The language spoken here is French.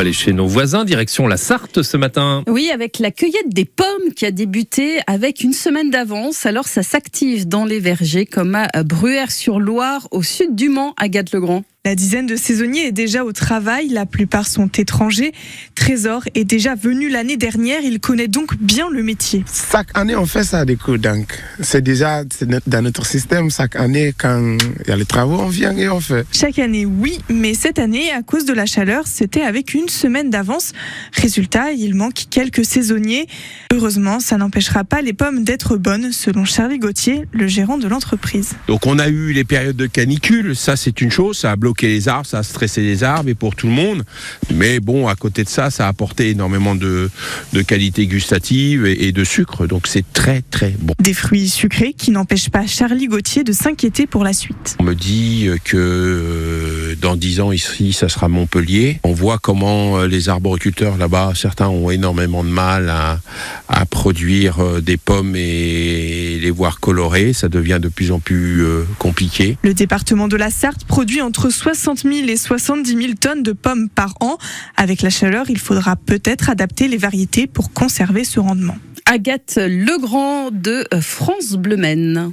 va aller chez nos voisins, direction la Sarthe ce matin. Oui, avec la cueillette des pommes qui a débuté avec une semaine d'avance. Alors ça s'active dans les vergers comme à Bruère-sur-Loire, au sud du Mans, Agathe Legrand. La dizaine de saisonniers est déjà au travail, la plupart sont étrangers. Trésor est déjà venu l'année dernière, il connaît donc bien le métier. Chaque année on fait ça des coups, donc c'est déjà dans notre système, chaque année quand il y a les travaux on vient et on fait. Chaque année oui, mais cette année à cause de la chaleur c'était avec une semaine d'avance. Résultat, il manque quelques saisonniers. Heureusement, ça n'empêchera pas les pommes d'être bonnes selon Charlie Gauthier, le gérant de l'entreprise. Donc on a eu les périodes de canicule, ça c'est une chose, ça a bloquer les arbres, ça a stressé les arbres et pour tout le monde. Mais bon, à côté de ça, ça a apporté énormément de, de qualité gustative et, de sucre. Donc c'est très très bon. Des fruits sucrés qui n'empêchent pas Charlie Gauthier de s'inquiéter pour la suite. On me dit que euh, dans dix ans ici, ça sera Montpellier. On voit comment euh, les arboriculteurs là-bas, certains ont énormément de mal à, à produire euh, des pommes et les voir colorées. Ça devient de plus en plus compliqué. Le département de la Sarthe produit entre 60 000 et 70 000 tonnes de pommes par an. Avec la chaleur, il faudra peut-être adapter les variétés pour conserver ce rendement. Agathe Legrand de France Bleu Maine.